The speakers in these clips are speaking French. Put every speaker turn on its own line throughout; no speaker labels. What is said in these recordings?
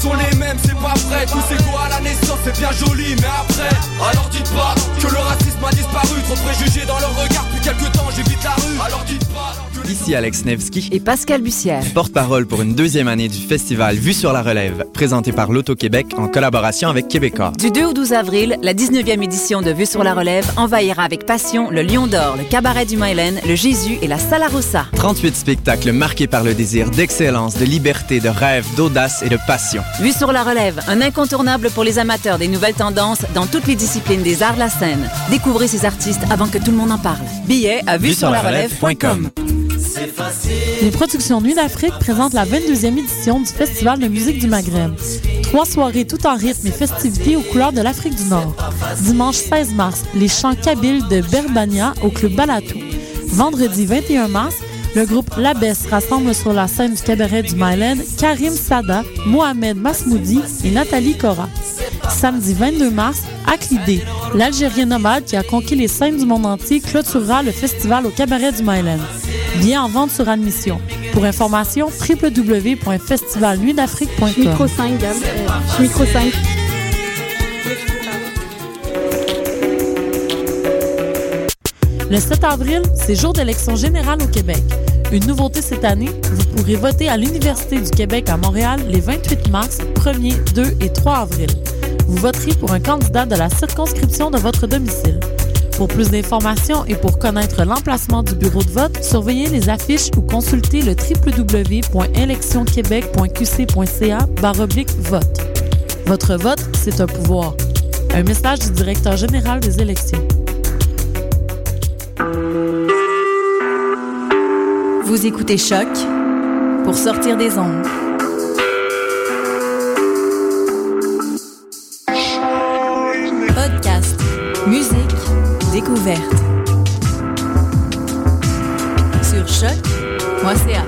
sont les mêmes, c'est pas vrai. Tous égaux à la naissance, c'est bien joli, mais après, alors dites pas que le racisme a disparu. Trop préjugés dans leur regard, depuis quelques temps j'évite la rue. Alors dites pas.
Ici Alex Nevsky
et Pascal Bussière.
Porte-parole pour une deuxième année du festival Vue sur la relève, présenté par l'Auto-Québec en collaboration avec Québécois.
Du 2 au 12 avril, la 19e édition de Vue sur la relève envahira avec passion le Lion d'Or, le Cabaret du Mylène, le Jésus et la Salarossa.
38 spectacles marqués par le désir d'excellence, de liberté, de rêve, d'audace et de passion.
Vue sur la relève, un incontournable pour les amateurs des nouvelles tendances dans toutes les disciplines des arts la scène. Découvrez ces artistes avant que tout le monde en parle. Billets à vue sur.
Les productions Nuit d'Afrique présentent la 22e édition du Festival de musique du Maghreb. Trois soirées tout en rythme et festivités aux couleurs de l'Afrique du Nord. Dimanche 16 mars, les chants kabyles de Berbania au Club Balatou. Vendredi 21 mars, le groupe Labès rassemble sur la scène du cabaret du Myland Karim Sada, Mohamed Masmoudi et Nathalie Cora. Samedi 22 mars, Aklidé, l'Algérien nomade qui a conquis les scènes du monde entier, clôturera le festival au cabaret du Myland. Bien en vente sur admission. Pour information, www.festivalnuitdafrique.com.
Micro 5, Gab. Euh, micro 5.
Le 7 avril, c'est jour d'élection générale au Québec. Une nouveauté cette année, vous pourrez voter à l'Université du Québec à Montréal les 28 mars, 1er, 2 et 3 avril. Vous voterez pour un candidat de la circonscription de votre domicile. Pour plus d'informations et pour connaître l'emplacement du bureau de vote, surveillez les affiches ou consultez le www.électionquebec.qc.ca vote. Votre vote, c'est un pouvoir. Un message du directeur général des élections.
Vous écoutez Choc pour sortir des ondes. Découverte. Sur choc.ca.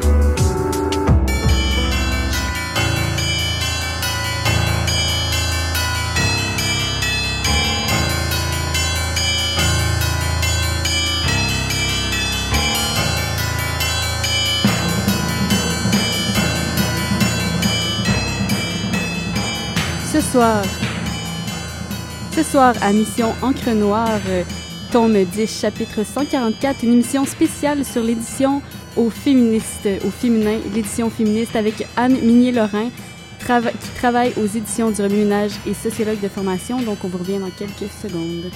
Ce soir, ce soir à Mission Encre Noire, euh, tome 10, chapitre 144, une émission spéciale sur l'édition au féministe, au féminin, l'édition féministe avec Anne Minier-Lorrain, trava- qui travaille aux éditions du Remue-Ménage et sociologue de formation. Donc, on vous revient dans quelques secondes.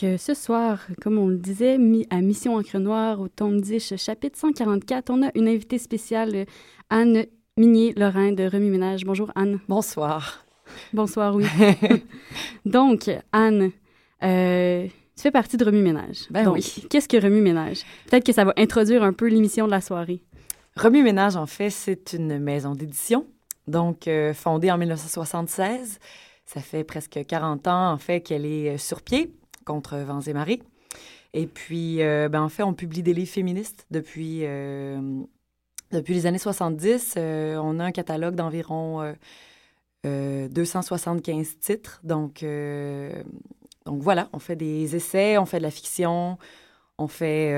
Donc, euh, ce soir, comme on le disait, mi- à Mission Encre Noire, au tome 10, chapitre 144, on a une invitée spéciale, Anne Minier-Lorrain de Remue Ménage. Bonjour, Anne.
Bonsoir.
Bonsoir, oui. Donc, Anne, euh, tu fais partie de Remue Ménage.
Ben
Donc,
oui.
Qu'est-ce que Remue Ménage? Peut-être que ça va introduire un peu l'émission de la soirée.
Remue Ménage, en fait, c'est une maison d'édition, donc euh, fondée en 1976. Ça fait presque 40 ans, en fait, qu'elle est euh, sur pied contre vents et marées. Et puis, euh, ben, en fait, on publie des livres féministes depuis, euh, depuis les années 70. Euh, on a un catalogue d'environ euh, euh, 275 titres. Donc, donc voilà, on fait des essais, on fait de la fiction, on fait,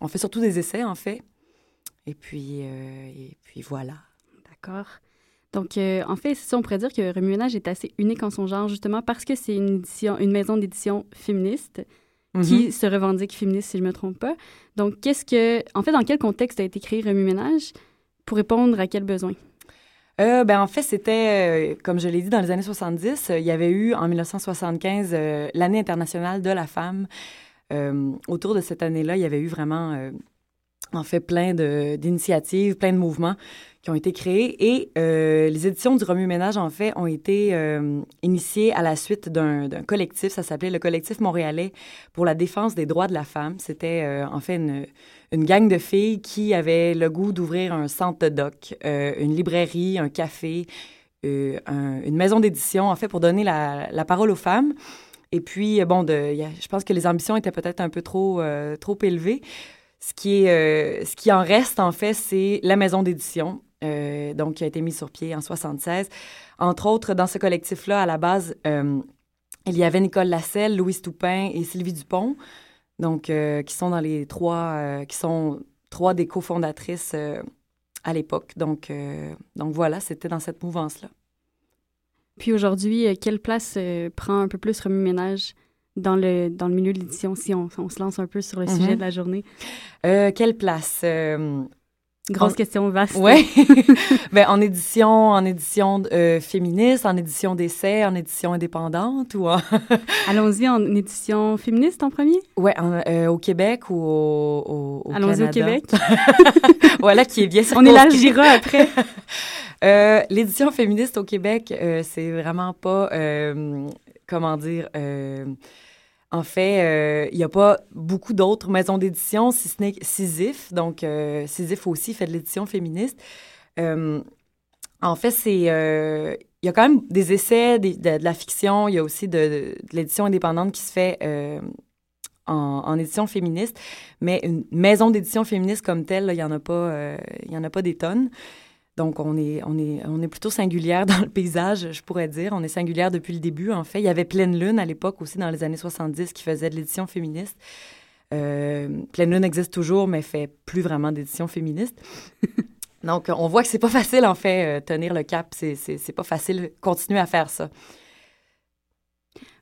on fait surtout des essais, en fait. Et puis, et puis voilà.
D'accord. Donc, euh, en fait, ça, on pourrait dire que Remue Ménage est assez unique en son genre, justement parce que c'est une, édition- une maison d'édition féministe qui
Mhm.
se revendique féministe, si je ne me trompe pas. Donc, qu'est-ce que. En fait, dans quel contexte a été créé Remue Ménage pour répondre à quel besoin?
Euh, ben, en fait, c'était, euh, comme je l'ai dit, dans les années 70, euh, il y avait eu en 1975 euh, l'année internationale de la femme. Autour de cette année-là, il y avait eu vraiment en fait plein d'initiatives, plein de mouvements qui ont été créés. Et euh, les éditions du Remue-Ménage, en fait, ont été euh, initiées à la suite d'un collectif. Ça s'appelait le Collectif montréalais pour la défense des droits de la femme. C'était, euh, en fait, une, gang de filles qui avaient le goût d'ouvrir un centre de doc, une librairie, un café, une maison d'édition, en fait, pour donner la, la, parole aux femmes. Et puis, bon, je pense que les ambitions étaient peut-être un peu trop, trop élevées. Ce qui, est, ce qui en reste, en fait, c'est la maison d'édition euh, donc qui a été mis sur pied en 76. Entre autres, dans ce collectif-là, à la base, euh, il y avait Nicole Lasselle, Louise Toupin et Sylvie Dupont, donc euh, qui sont dans les trois, qui sont trois des cofondatrices à l'époque. Donc, donc voilà, c'était dans cette mouvance-là.
Puis aujourd'hui, quelle place prend un peu plus remue-ménage dans le, dans le milieu de l'édition, si on, on, se lance un peu sur le sujet
mhm.
de la journée?
quelle place?
Grosse question vaste.
Oui. ben, en édition, en édition euh, féministe, en édition d'essai, en édition indépendante ou
Allons-y en édition féministe en premier?
Oui, euh, au Québec ou au, au,
Allons-y au Québec.
voilà, qui est bien
On élargira après.
euh, L'édition féministe au Québec, euh, c'est vraiment pas, comment dire en fait, euh, il n'y a pas beaucoup d'autres maisons d'édition, si ce n'est Sisyphe. Donc, euh, Sisyphe aussi fait de l'édition féministe. Euh, en fait, c'est... il y a quand même des essais, de, la fiction. Il y a aussi de, l'édition indépendante qui se fait en, édition féministe. Mais une maison d'édition féministe comme telle, il n'y en a pas des tonnes. Donc, on est, on, est, on est plutôt singulière dans le paysage, je pourrais dire. On est singulière depuis le début, en fait. Il y avait Pleine Lune à l'époque aussi, dans les années 70, qui faisait de l'édition féministe. Euh, Pleine Lune existe toujours, mais fait plus vraiment d'édition féministe. Donc, on voit que c'est pas facile, en fait, euh, tenir le cap. C'est pas facile continuer à faire ça.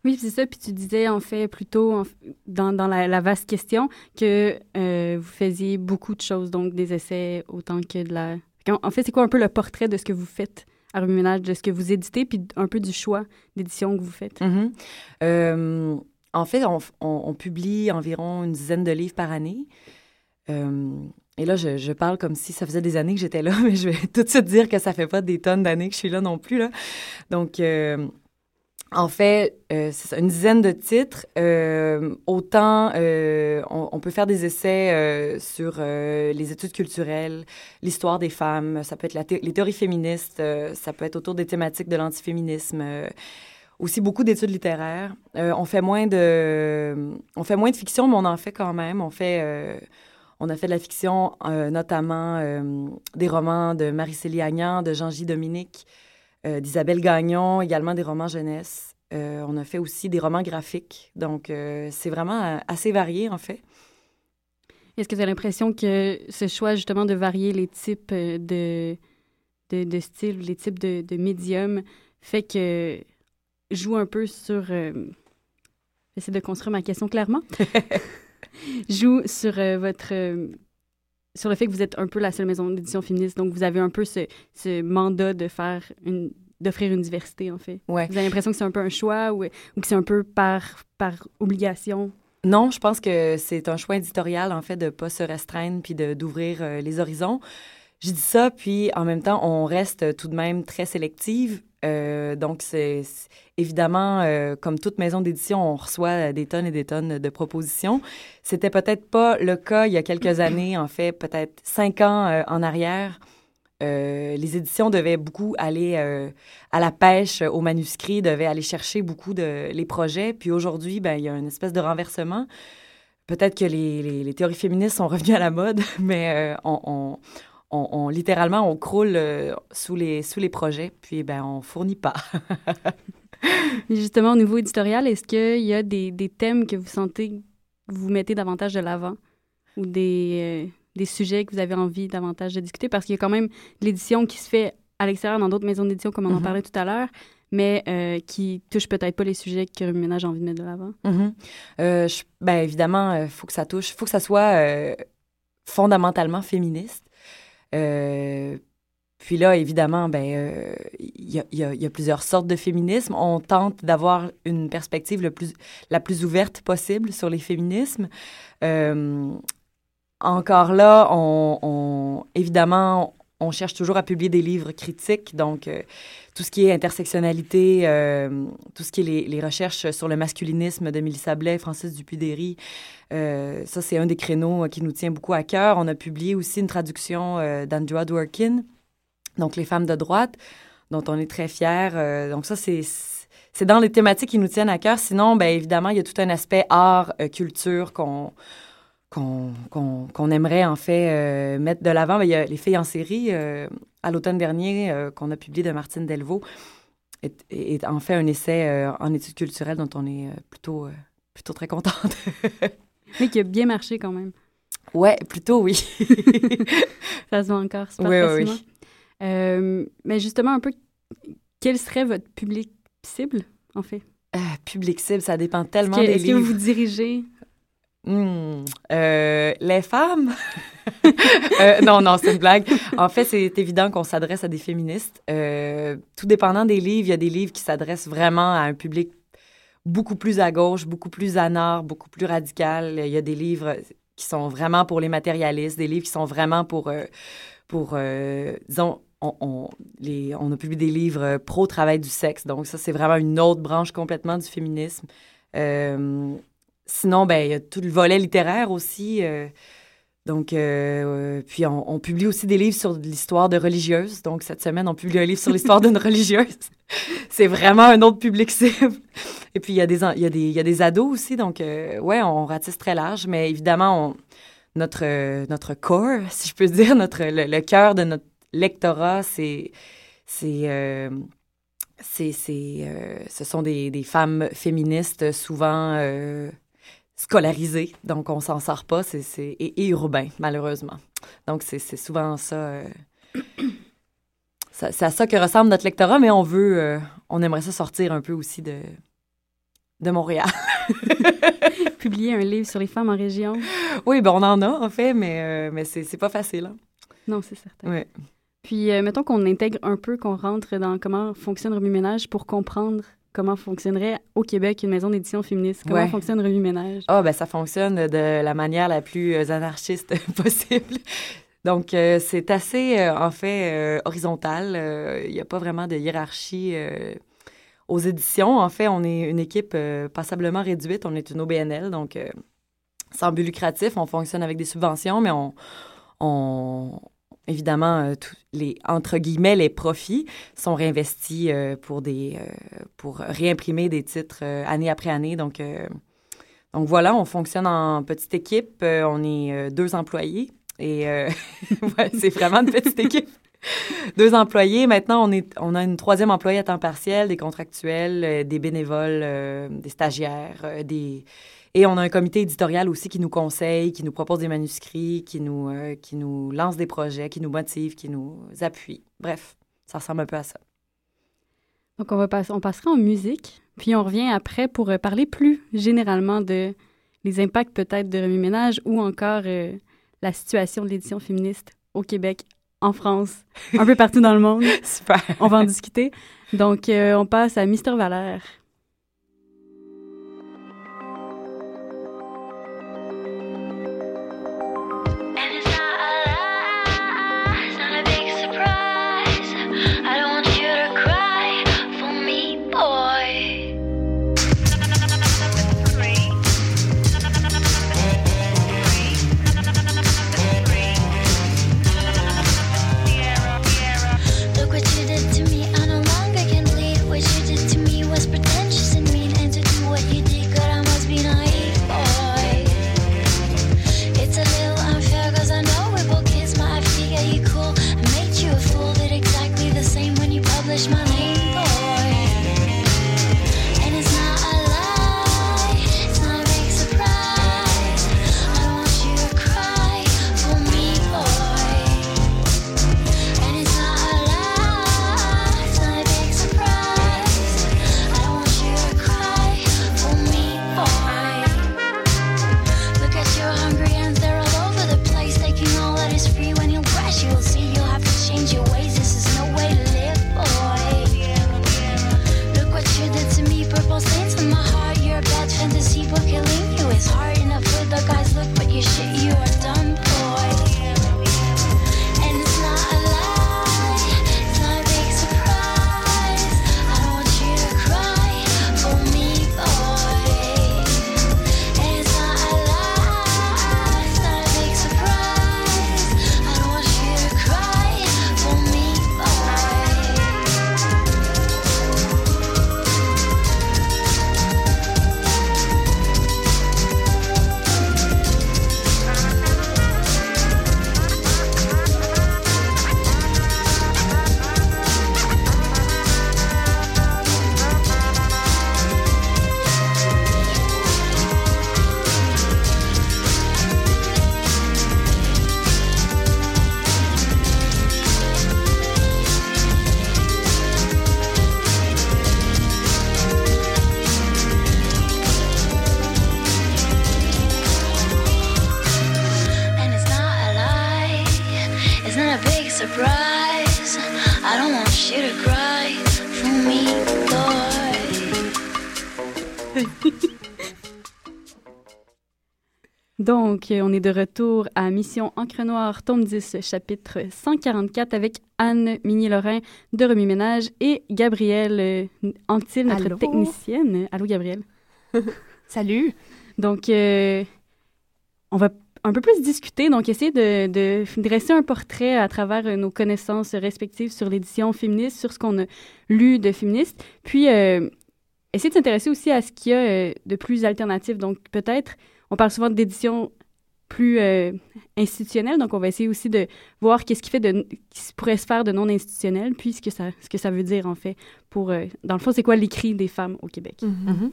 Oui, c'est ça. Puis tu disais, en fait, plutôt dans, dans la, vaste question, que euh, vous faisiez beaucoup de choses, donc des essais autant que de la en fait, c'est quoi un peu le portrait de ce que vous faites à Remue-Ménage, de ce que vous éditez, puis un peu du choix d'édition que vous faites?
Mm-hmm. Euh, en fait, on, publie environ une dizaine de livres par année. Euh, et là, je, parle comme si ça faisait des années que j'étais là, mais je vais tout de suite dire que ça fait pas des tonnes d'années que je suis là non plus. Là. Donc, euh, en fait, euh, c'est une dizaine de titres. Euh, autant euh, on, peut faire des essais sur les études culturelles, l'histoire des femmes, ça peut être les théories féministes, ça peut être autour des thématiques de l'antiféminisme. aussi beaucoup d'études littéraires. on fait moins de, on fait moins de fiction, mais on en fait quand même. On fait, on a fait de la fiction, notamment des romans de Marie-Célie Agnan, de Jean-J. Dominique. Euh, d'Isabelle Gagnon, également des romans jeunesse. Euh, on a fait aussi des romans graphiques. Donc, euh, c'est vraiment assez varié, en fait.
Est-ce que tu as l'impression que ce choix, justement, de varier les types de, de, de styles, les types de, de médiums, fait que joue un peu sur... J'essaie de construire ma question clairement. joue sur votre sur le fait que vous êtes un peu la seule maison d'édition féministe, donc vous avez un peu ce, ce mandat de faire une d'offrir une diversité, en fait.
Ouais.
Vous avez l'impression que c'est un peu un choix ou, ou que c'est un peu par, par obligation?
Non, je pense que c'est un choix éditorial, en fait, de ne pas se restreindre puis d'ouvrir euh, les horizons. Je dis ça, puis en même temps, on reste tout de même très sélective. Euh, donc, c'est évidemment, euh, comme toute maison d'édition, on reçoit des tonnes et des tonnes de propositions. C'était peut-être pas le cas il y a quelques années, en fait, peut-être cinq ans euh, en arrière. les éditions devaient beaucoup aller à la pêche aux manuscrits, devaient aller chercher beaucoup de les projets. Puis aujourd'hui, ben, il y a une espèce de renversement. Peut-être que les, les, théories féministes sont revenues à la mode, mais on, on, littéralement, on croule euh, sous, les, sous les projets, puis ben, on fournit pas.
Justement, au niveau éditorial, est-ce qu'il y a des, des, thèmes que vous sentez que vous mettez davantage de l'avant? Ou des, euh, des sujets que vous avez envie davantage de discuter? Parce qu'il y a quand même l'édition qui se fait à l'extérieur dans d'autres maisons d'édition, comme on en mm-hmm. parlait tout à l'heure, mais euh, qui touche peut-être pas les sujets que le ménage a envie de mettre de l'avant.
Mm-hmm. ben, évidemment, il faut que ça touche, il faut que ça soit fondamentalement féministe. Euh, puis là, évidemment, ben, il y, y, a plusieurs sortes de féminisme. On tente d'avoir une perspective le plus, la plus ouverte possible sur les féminismes. Euh, encore là, on, évidemment, on cherche toujours à publier des livres critiques, donc euh, tout ce qui est intersectionnalité, euh, tout ce qui est les, recherches sur le masculinisme de Mélissa Blais, Francis Dupuy-Derry, euh, ça c'est un des créneaux qui nous tient beaucoup à cœur. On a publié aussi une traduction d'Andrew Dworkin, donc Les femmes de droite, dont on est très fiers. donc ça c'est c'est dans les thématiques qui nous tiennent à cœur. Sinon, bien évidemment, il y a tout un aspect art, culture qu'on qu'on aimerait en fait euh, mettre de l'avant. Ben, il y a Les filles en série, euh, à l'automne dernier, euh, qu'on a publié de Martine Delvaux, est, en fait un essai en études culturelles dont on est plutôt, plutôt très contente.
Mais qui a bien marché quand même.
Ouais, plutôt oui.
Ça se voit encore super oui, facilement. Oui. mais justement, un peu, quel serait votre public cible, en fait?
public cible, ça dépend tellement des livres.
Est-ce que vous vous dirigez
Euh, les femmes? Euh, non, non, c'est une blague. En fait, c'est évident qu'on s'adresse à des féministes. Euh, tout dépendant des livres, il y a des livres qui s'adressent vraiment à un public beaucoup plus à gauche, beaucoup plus anard, beaucoup plus radical. Il y a des livres qui sont vraiment pour les matérialistes, des livres qui sont vraiment pour, pour disons, on a publié des livres pro-travail du sexe. Donc ça, c'est vraiment une autre branche complètement du féminisme. Sinon, ben, il y a tout le volet littéraire aussi. Euh, donc, euh, euh, puis on, publie aussi des livres sur l'histoire de religieuses. Donc, cette semaine, on publie un livre sur l'histoire d'une religieuse. C'est vraiment un autre public cible. Et puis, il y, a des, il, y a des, il y a des ados aussi. Donc, ouais, on ratisse très large. Mais évidemment, notre, notre core, si je peux dire, notre, le, cœur de notre lectorat, c'est... c'est c'est, ce sont des, des, femmes féministes souvent scolarisé, donc on s'en sort pas, c'est, et, urbain, malheureusement. Donc c'est, souvent euh, ça, C'est à ça que ressemble notre lectorat, mais on veut, euh, on aimerait ça sortir un peu aussi de, de Montréal.
Publier un livre sur les femmes en région.
Oui, ben on en a, en fait, mais, euh, mais c'est, pas facile. Hein.
Non, c'est certain. Puis, mettons qu'on intègre un peu, qu'on rentre dans comment fonctionne Remue Ménage pour comprendre comment fonctionnerait au Québec une maison d'édition féministe? Comment fonctionne Revue Ménage?
Ah, ben ça fonctionne de la manière la plus euh, anarchiste possible. Donc, euh, c'est assez, euh, en fait, horizontal. Il n'y a pas vraiment de hiérarchie aux éditions. En fait, on est une équipe passablement réduite. On est une OBNL, donc sans but lucratif. On fonctionne avec des subventions, mais on, on, évidemment, euh, les, entre guillemets, les profits sont réinvestis euh, pour, des, euh, pour réimprimer des titres année après année. Donc, donc voilà, on fonctionne en petite équipe. on est deux employés et c'est vraiment une petite équipe. deux employés. Maintenant, on, est, on a une troisième employée à temps partiel, des contractuels, des bénévoles, des stagiaires, des et on a un comité éditorial aussi qui nous conseille, qui nous propose des manuscrits, qui nous, euh, qui nous lance des projets, qui nous motive, qui nous appuie. Bref, ça ressemble un peu à ça.
Donc, on, va passer, on passera en musique, puis on revient après pour euh, parler plus généralement de les impacts peut-être de Remue Ménage ou encore euh, la situation de l'édition féministe au Québec, en France, un peu partout dans le monde.
Super.
On va en discuter. Donc, on passe à Mister Valère. On est de retour à Mission Encre Noire, tome 10, chapitre 144, avec Anne Migny-Lorrain de Remue Ménage et Gabrielle euh, Anctil, notre
Allô?
technicienne. Allô, Gabrielle.
Salut.
Donc, euh, on va un peu plus discuter, donc essayer de, de dresser un portrait à travers euh, nos connaissances respectives sur l'édition féministe, sur ce qu'on a lu de féministe, puis euh, essayer de s'intéresser aussi à ce qu'il y a de plus alternatif. Donc, peut-être, on parle souvent d'édition plus euh, institutionnelle, donc on va essayer aussi de voir qu'est-ce qui fait de, qui pourrait se faire de non institutionnel, puis ce que ça, ce que ça veut dire en fait pour, euh, dans le fond, c'est quoi l'écrit des femmes au Québec.
Mhm.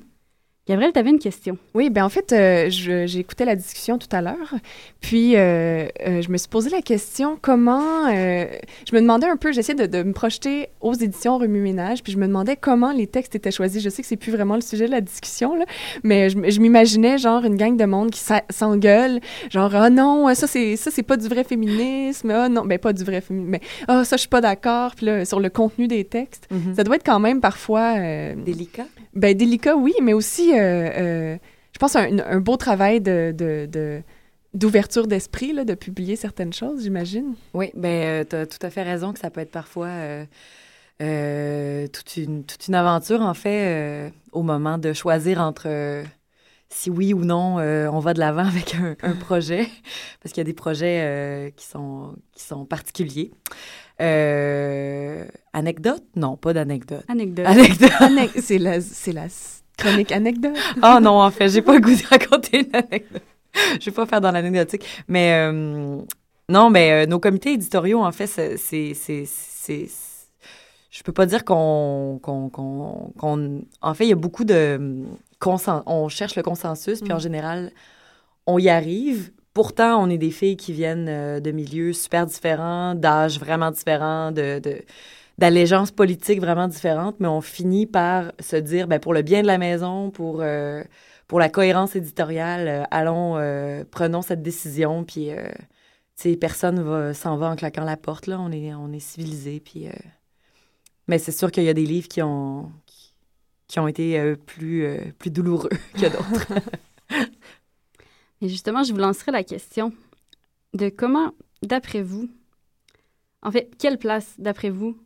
Gabrielle, tu avais une question.
Oui, ben en fait, euh, écouté la discussion tout à l'heure, puis euh, euh, je me suis posé la question comment. euh, je me demandais un peu, j'essayais de, de me projeter aux éditions Remue Ménage, puis je me demandais comment les textes étaient choisis. Je sais que c'est plus vraiment le sujet de la discussion, là, mais je, m'imaginais genre une gang de monde qui s'engueule, genre ah non, ça c'est ça c'est pas du vrai féminisme, ah non, ben pas du vrai féminisme, mais ah ça je suis pas d'accord, puis là sur le contenu des textes,
Mhm.
ça doit être quand même parfois. euh,
Délicat.
Ben, délicat, oui, mais aussi, euh, euh, je pense, un, un beau travail de, de- d'ouverture d'esprit, de publier certaines choses, j'imagine.
Oui, ben, tu as tout à fait raison que ça peut être parfois euh, euh, toute, une, toute une aventure, en fait, euh, au moment de choisir entre euh, si oui ou non euh, on va de l'avant avec un, un projet, parce qu'il y a des projets euh, qui, sont, qui sont particuliers. Anecdote? Non, pas d'anecdote.
Anecdote.
Anecdote.
Anec- c'est, la, c'est la chronique anecdote.
Ah non, en fait, j'ai pas le goût de raconter une anecdote. Je vais pas faire dans l'anecdotique. Mais euh, non, mais euh, nos comités éditoriaux, en fait, c'est. c'est, c'est, c'est- je peux pas dire qu'on, qu'on, qu'on, qu'on- En fait, il y a beaucoup de. consen- On cherche le consensus, puis en
Mm.
général, on y arrive. Pourtant, on est des filles qui viennent euh, de milieux super différents, d'âges vraiment différents, de, de, d'allégeances politiques vraiment différentes, mais on finit par se dire, ben, pour le bien de la maison, pour, euh, pour la cohérence éditoriale, euh, allons, euh, prenons cette décision, puis, personne va, s'en va en claquant la porte, là, on est, on est civilisés, puis... mais c'est sûr qu'il y a des livres qui ont, ont été plus, plus douloureux que d'autres.
Et justement, je vous lancerai la question de comment, d'après vous, en fait, quelle place, d'après vous,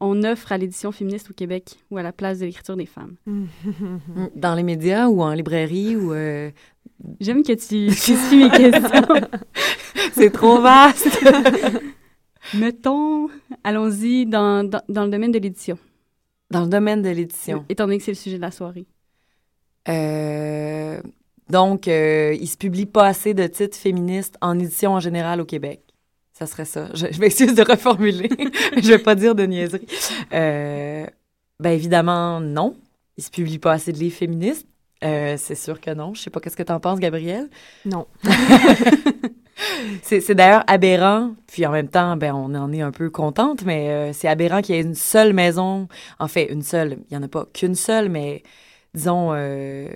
on offre à l'édition féministe au Québec ou à la place de l'écriture des femmes?
Dans les médias ou en librairie ou... euh,
J'aime que tu, tu suis mes questions.
c'est trop vaste!
Mettons, allons-y dans, dans, dans le domaine de l'édition,
Dans le domaine de l'édition.
étant donné que c'est le sujet de la soirée.
Euh, donc, euh, il se publie pas assez de titres féministes en édition en général au Québec. Ça serait ça. Je, je m'excuse de reformuler. je vais pas dire de niaiserie. Euh, ben évidemment, non. Il se publie pas assez de livres féministes. Euh, c'est sûr que non. Je sais pas qu'est-ce que t'en penses, Gabrielle.
Non.
C'est d'ailleurs aberrant, puis en même temps, ben, on en est un peu contente, mais euh, c'est aberrant qu'il y ait une seule maison, en fait, une seule, il n'y en a pas qu'une seule, mais disons, euh,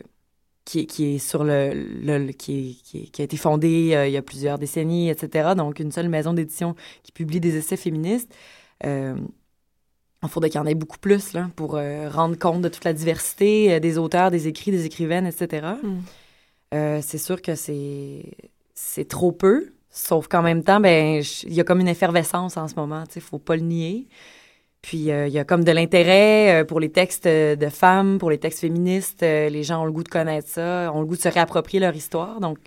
qui, qui est sur le, qui, qui, qui a été fondée euh, il y a plusieurs décennies, etc. Donc, une seule maison d'édition qui publie des essais féministes. Euh, il faudrait qu'il y en ait beaucoup plus là, pour euh, rendre compte de toute la diversité euh, des auteurs, des écrits, des écrivaines, etc.
Mm.
Euh, c'est sûr que c'est c'est trop peu, sauf qu'en même temps, ben il y a comme une effervescence en ce moment, tu sais, faut pas le nier. Puis euh, il y a comme de l'intérêt euh, pour les textes euh, de femmes, pour les textes féministes. les gens ont le goût de connaître ça, ont le goût de se réapproprier leur histoire. Donc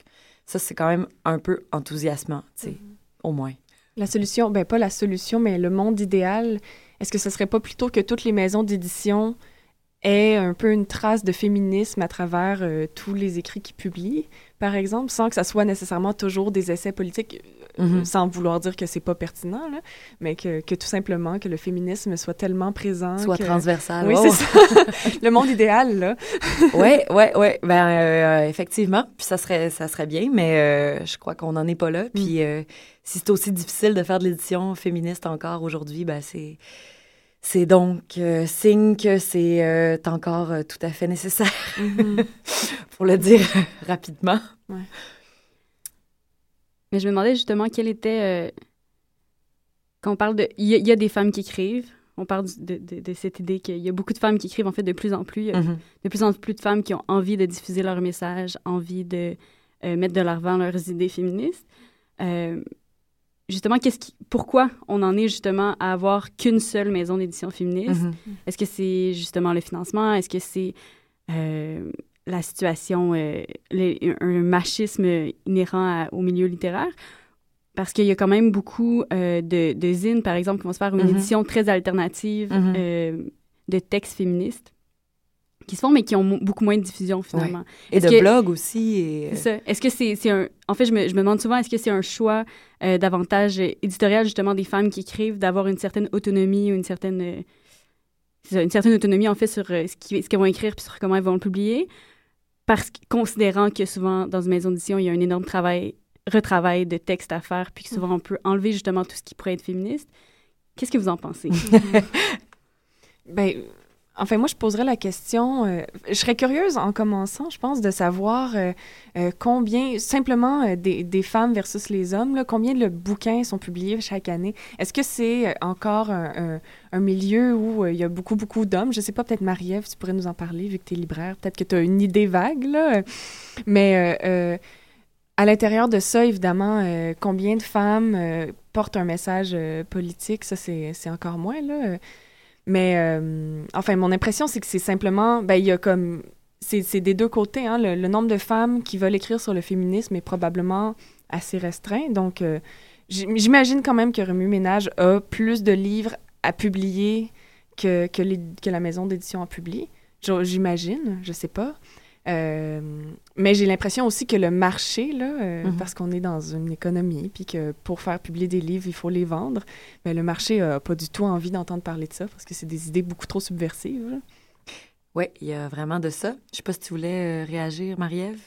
ça, c'est quand même un peu enthousiasmant, tu sais, au moins.
La solution, ben pas la solution, mais le monde idéal, est-ce que ce serait pas plutôt que toutes les maisons d'édition aient un peu une trace de féminisme à travers tous les écrits qu'ils publient, par exemple, sans que ça soit nécessairement toujours des essais politiques, euh,
Mhm.
sans vouloir dire que c'est pas pertinent, là, mais que, que tout simplement que le féminisme soit tellement présent.
Soit
que...
transversal.
Oui,
Oh.
c'est ça. le monde idéal, là.
ouais, ouais, ouais. Ben, euh, effectivement. Puis ça serait, ça serait bien, mais euh, je crois qu'on n'en est pas là. Puis euh, si c'est aussi difficile de faire de l'édition féministe encore aujourd'hui, ben c'est. C'est donc euh, signe que c'est euh, encore euh, tout à fait nécessaire, pour le dire rapidement.
Mais je me demandais justement quel était. euh, quand on parle de... Il y, a- il y a des femmes qui écrivent. On parle de, de- de cette idée qu'il y a beaucoup de femmes qui écrivent, en fait, de plus en plus. Il y a
Mhm.
de plus en plus de femmes qui ont envie de diffuser leur message, envie de euh, mettre de l'avant leurs idées féministes. Euh, justement, qu'est-ce qui, pourquoi on en est justement à avoir qu'une seule maison d'édition féministe?
Mhm.
Est-ce que c'est justement le financement? Est-ce que c'est euh, la situation, euh, le- un, machisme inhérent à- au milieu littéraire? Parce qu'il y a quand même beaucoup euh, de, de zines, par exemple, qui vont se faire une
Mhm.
édition très alternative
Mhm.
euh, de textes féministes qui se font, mais qui ont beaucoup moins de diffusion, finalement.
Et de
que-
blog aussi. Et...
C'est ça. Est-ce que c'est c'est un... En fait, je me, je me demande souvent, est-ce que c'est un choix davantage éditorial, justement, des femmes qui écrivent, d'avoir une certaine autonomie ou une certaine... une certaine autonomie, en fait, sur ce qu'elles vont écrire puis sur comment elles vont le publier, parce que, considérant que souvent, dans une maison d'édition, il y a un énorme travail, retravail de textes à faire, puis que souvent, on peut enlever, justement, tout ce qui pourrait être féministe. Qu'est-ce que vous en pensez?
Ben, enfin, moi, je poserais la question. euh, je serais curieuse, en commençant, je pense, de savoir euh, euh, combien, simplement, des, femmes versus les hommes, là, combien de bouquins sont publiés chaque année? Est-ce que c'est encore un, milieu où il y a beaucoup, beaucoup d'hommes? Je sais pas, peut-être Marie-Ève, tu pourrais nous en parler, vu que tu es libraire. Peut-être que tu as une idée vague, là. Mais à l'intérieur de ça, évidemment, combien de femmes portent un message politique? Ça, c'est c'est encore moins, là. Mais, euh, enfin, mon impression, c'est que c'est simplement, ben, il y a comme, c'est des deux côtés, hein. Le, nombre de femmes qui veulent écrire sur le féminisme est probablement assez restreint. Donc, euh, j'im- j'imagine quand même que Remue Ménage a plus de livres à publier que, que, la maison d'édition publié. Jo- J'imagine, je sais pas. Euh, mais j'ai l'impression aussi que le marché, là, euh,
Mhm.
parce qu'on est dans une économie, puis que pour faire publier des livres, il faut les vendre, ben, le marché a pas du tout envie d'entendre parler de ça parce que c'est des idées beaucoup trop subversives.
Oui, il y a vraiment de ça. Je sais pas si tu voulais euh, réagir, Marie-Ève.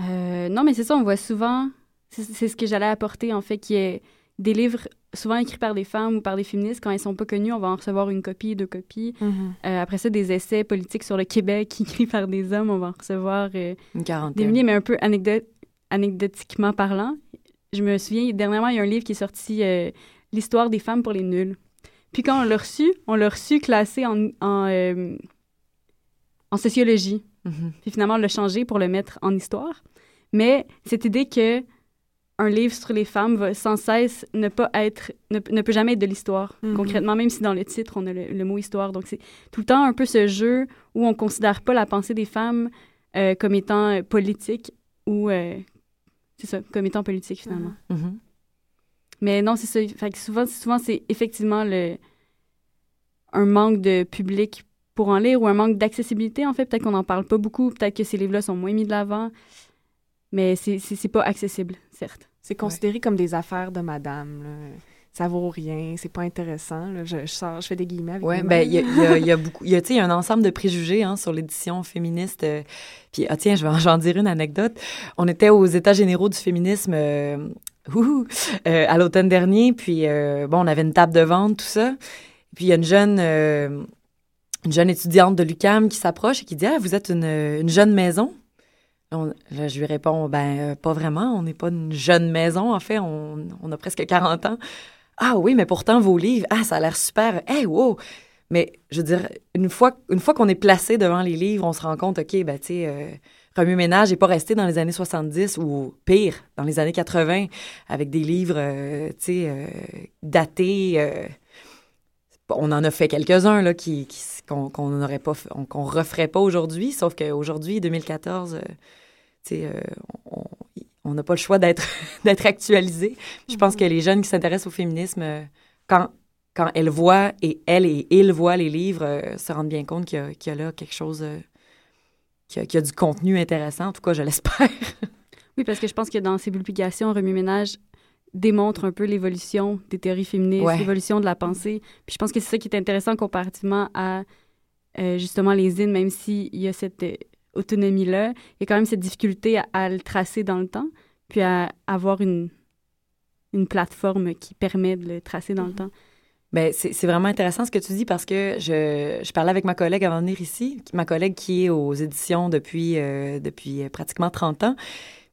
Euh, non, mais c'est ça, on voit souvent, c'est c'est ce que j'allais apporter, en fait, qui est des livres souvent écrits par des femmes ou par des féministes. Quand ils sont pas connus, on va en recevoir une copie, deux copies. Euh, après ça, des essais politiques sur le Québec écrits par des hommes, on va en recevoir euh,
Une
des milliers, mais un peu anecdotiquement parlant. Je me souviens, dernièrement, il y a un livre qui est sorti, euh, L'histoire des femmes pour les nuls. Puis quand on l'a reçu, on l'a reçu classé en, en, en sociologie.
Mhm.
Puis finalement, on l'a changé pour le mettre en histoire. Mais cette idée que un livre sur les femmes va sans cesse ne pas être, ne, ne peut jamais être de l'histoire.
Mhm.
Concrètement, même si dans le titre, on a le, le mot histoire. Donc, c'est tout le temps un peu ce jeu où on considère pas la pensée des femmes euh, comme étant euh, politique ou, euh, c'est ça, comme étant politique finalement.
Mhm.
Mais non, c'est ça. Fait que souvent, souvent c'est effectivement le, un manque de public pour en lire ou un manque d'accessibilité, en fait. Peut-être qu'on n'en parle pas beaucoup, peut-être que ces livres-là sont moins mis de l'avant, mais c'est pas accessible, certes.
C'est considéré comme des affaires de madame. là. Ça vaut rien, c'est pas intéressant. là. Je, je sors, je fais des guillemets avec
Oui, ben il y a, il y y a beaucoup, il y a, y un ensemble de préjugés hein, sur l'édition féministe. euh, puis, ah, tiens, je vais en, dire une anecdote. On était aux États généraux du féminisme euh, euh, à l'automne dernier, puis euh, bon, on avait une table de vente, tout ça. Puis il y a une jeune, euh, une jeune étudiante de l'UCAM qui s'approche et qui dit Ah, vous êtes une, une jeune maison Là, je lui réponds, ben, euh, pas vraiment. On n'est pas une jeune maison, en fait. On, a presque 40 ans. Ah oui, mais pourtant, vos livres, ah, ça a l'air super. Hey, wow! Mais je veux dire, une fois, une fois qu'on est placé devant les livres, on se rend compte, OK, ben, tu sais, euh, Remue Ménage n'est pas resté dans les années 70 ou pire, dans les années 80, avec des livres, euh, tu sais, datés. on en a fait quelques-uns, là, qui, qu'on qu'on referait pas aujourd'hui, sauf qu'aujourd'hui, 2014, euh, on- n'a pas le choix d'être actualisé. Je pense que les jeunes qui s'intéressent au féminisme, euh, quand, quand elles voient, et elles et ils voient les livres, euh, se rendent bien compte qu'il y, y a là quelque chose, euh, qu'il y, y a du contenu intéressant. En tout cas, je l'espère.
Oui, parce que je pense que dans ces publications, Remue Ménage démontre un peu l'évolution des théories féministes,
Ouais.
l'évolution de la pensée. Puis je pense que c'est ça qui est intéressant comparativement à euh, justement les zines, même s'il y a cette autonomie-là, il y a quand même cette difficulté à, à le tracer dans le temps, puis à avoir une, une plateforme qui permet de le tracer dans le temps.
Ben, c'est vraiment intéressant ce que tu dis parce que je, je parlais avec ma collègue avant de venir ici, ma collègue qui est aux éditions depuis, euh, depuis pratiquement 30 ans.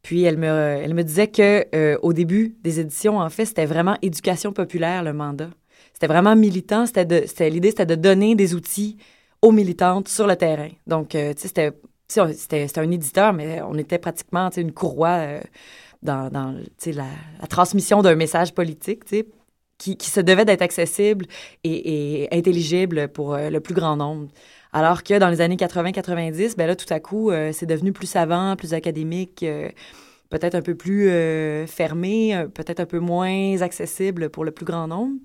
Puis elle me, elle me disait que euh, au début des éditions, en fait, c'était vraiment éducation populaire le mandat. C'était vraiment militant. C'était l'idée, c'était de donner des outils aux militantes sur le terrain. Donc, euh, tu sais, c'était, c'était, un éditeur, mais on était pratiquement, une courroie euh, dans, la, la transmission d'un message politique, qui, qui se devait d'être accessible et, et intelligible pour euh, le plus grand nombre. Alors que dans les années 80-90, ben là, tout à coup, euh, c'est devenu plus savant, plus académique, peut-être un peu plus fermé, peut-être un peu moins accessible pour le plus grand nombre.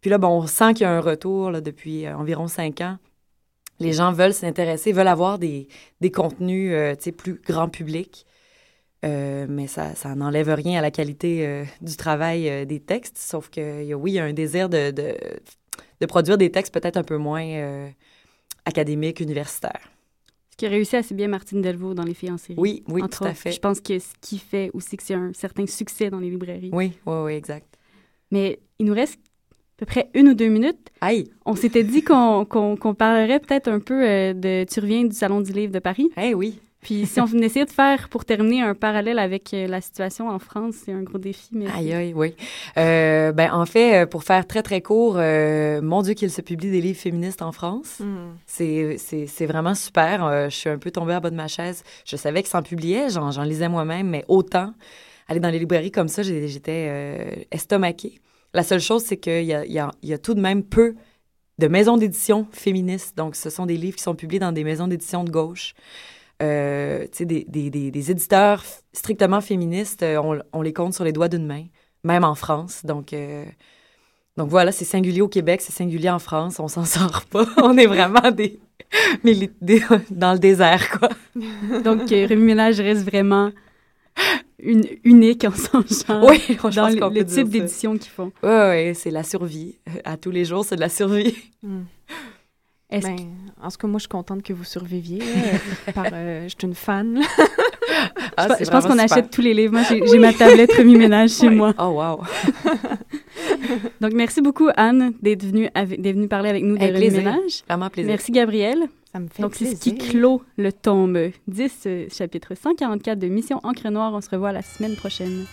Puis là, bon, on sent qu'il y a un retour là, depuis environ cinq ans. Les gens veulent s'intéresser, veulent avoir des, des contenus euh, plus grand public. Euh, mais ça, ça n'enlève rien à la qualité euh, du travail euh, des textes, sauf que il y a- oui, il y a un désir de, de, de produire des textes peut-être un peu moins académiques, universitaires.
Ce qui a réussi assez bien Martine Delvaux dans Les filles en série.
Oui, oui,
entre
tout à fait.
Je pense que ce qui fait aussi que c'est un certain succès dans les librairies.
Oui, oui, oui, exact.
Mais il nous reste peu près une ou deux minutes.
Aïe!
On s'était dit qu'on qu'on- qu'on parlerait peut-être un peu euh, de Tu reviens du Salon du Livre de Paris.
Eh oui!
Puis si on essayait de faire, pour terminer, un parallèle avec euh, la situation en France, c'est un gros défi. Mais
Aïe, aïe, oui. Euh, ben, en fait, pour faire très, très court, euh, mon Dieu qu'il se publie des livres féministes en France.
Hmm.
C'est- C'est c'est vraiment super. Euh, je suis un peu tombée à bas de ma chaise. Je savais que s'en publiait, j'en j'en lisais moi-même, mais autant. Aller dans les librairies comme ça, j'étais euh, estomaquée. La seule chose, c'est qu'il y a, y, a, tout de même peu de maisons d'édition féministes. Donc, ce sont des livres qui sont publiés dans des maisons d'édition de gauche. Euh, des, des, éditeurs strictement féministes, euh, on, les compte sur les doigts d'une main, même en France. Donc, euh, donc voilà, c'est singulier au Québec, c'est singulier en France, on s'en sort pas. on est vraiment des- dans le désert, quoi.
Donc, euh, Rémi Ménage reste vraiment une, unique en son genre
Oui, je pense
dans le,
qu'on
le
peut
type
dire ça.
d'édition qu'ils font.
Oui, ouais, c'est la survie. À tous les jours, c'est de la survie.
Hmm.
Est-ce
Ben, en ce cas, moi, je suis contente que vous surviviez. euh, par, euh, je suis une fan.
Ah,
je, pense qu'on achète tous les livres. Moi, j'ai ma tablette Rémi Ménage chez moi.
Oh, wow.
Donc, merci beaucoup, Anne, d'être venue, venue parler avec nous de
Avec.
Ménage.
Vraiment plaisir.
Merci, Gabrielle.
Ça me fait
Donc, c'est ce qui clôt le tome 10, euh, chapitre 144 de Mission Encre Noire. On se revoit la semaine prochaine.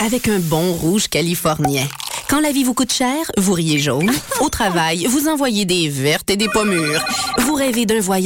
Avec un bon rouge californien. Quand la vie vous coûte cher, vous riez jaune. Au travail, vous envoyez des vertes et des pommures. Vous rêvez d'un voyage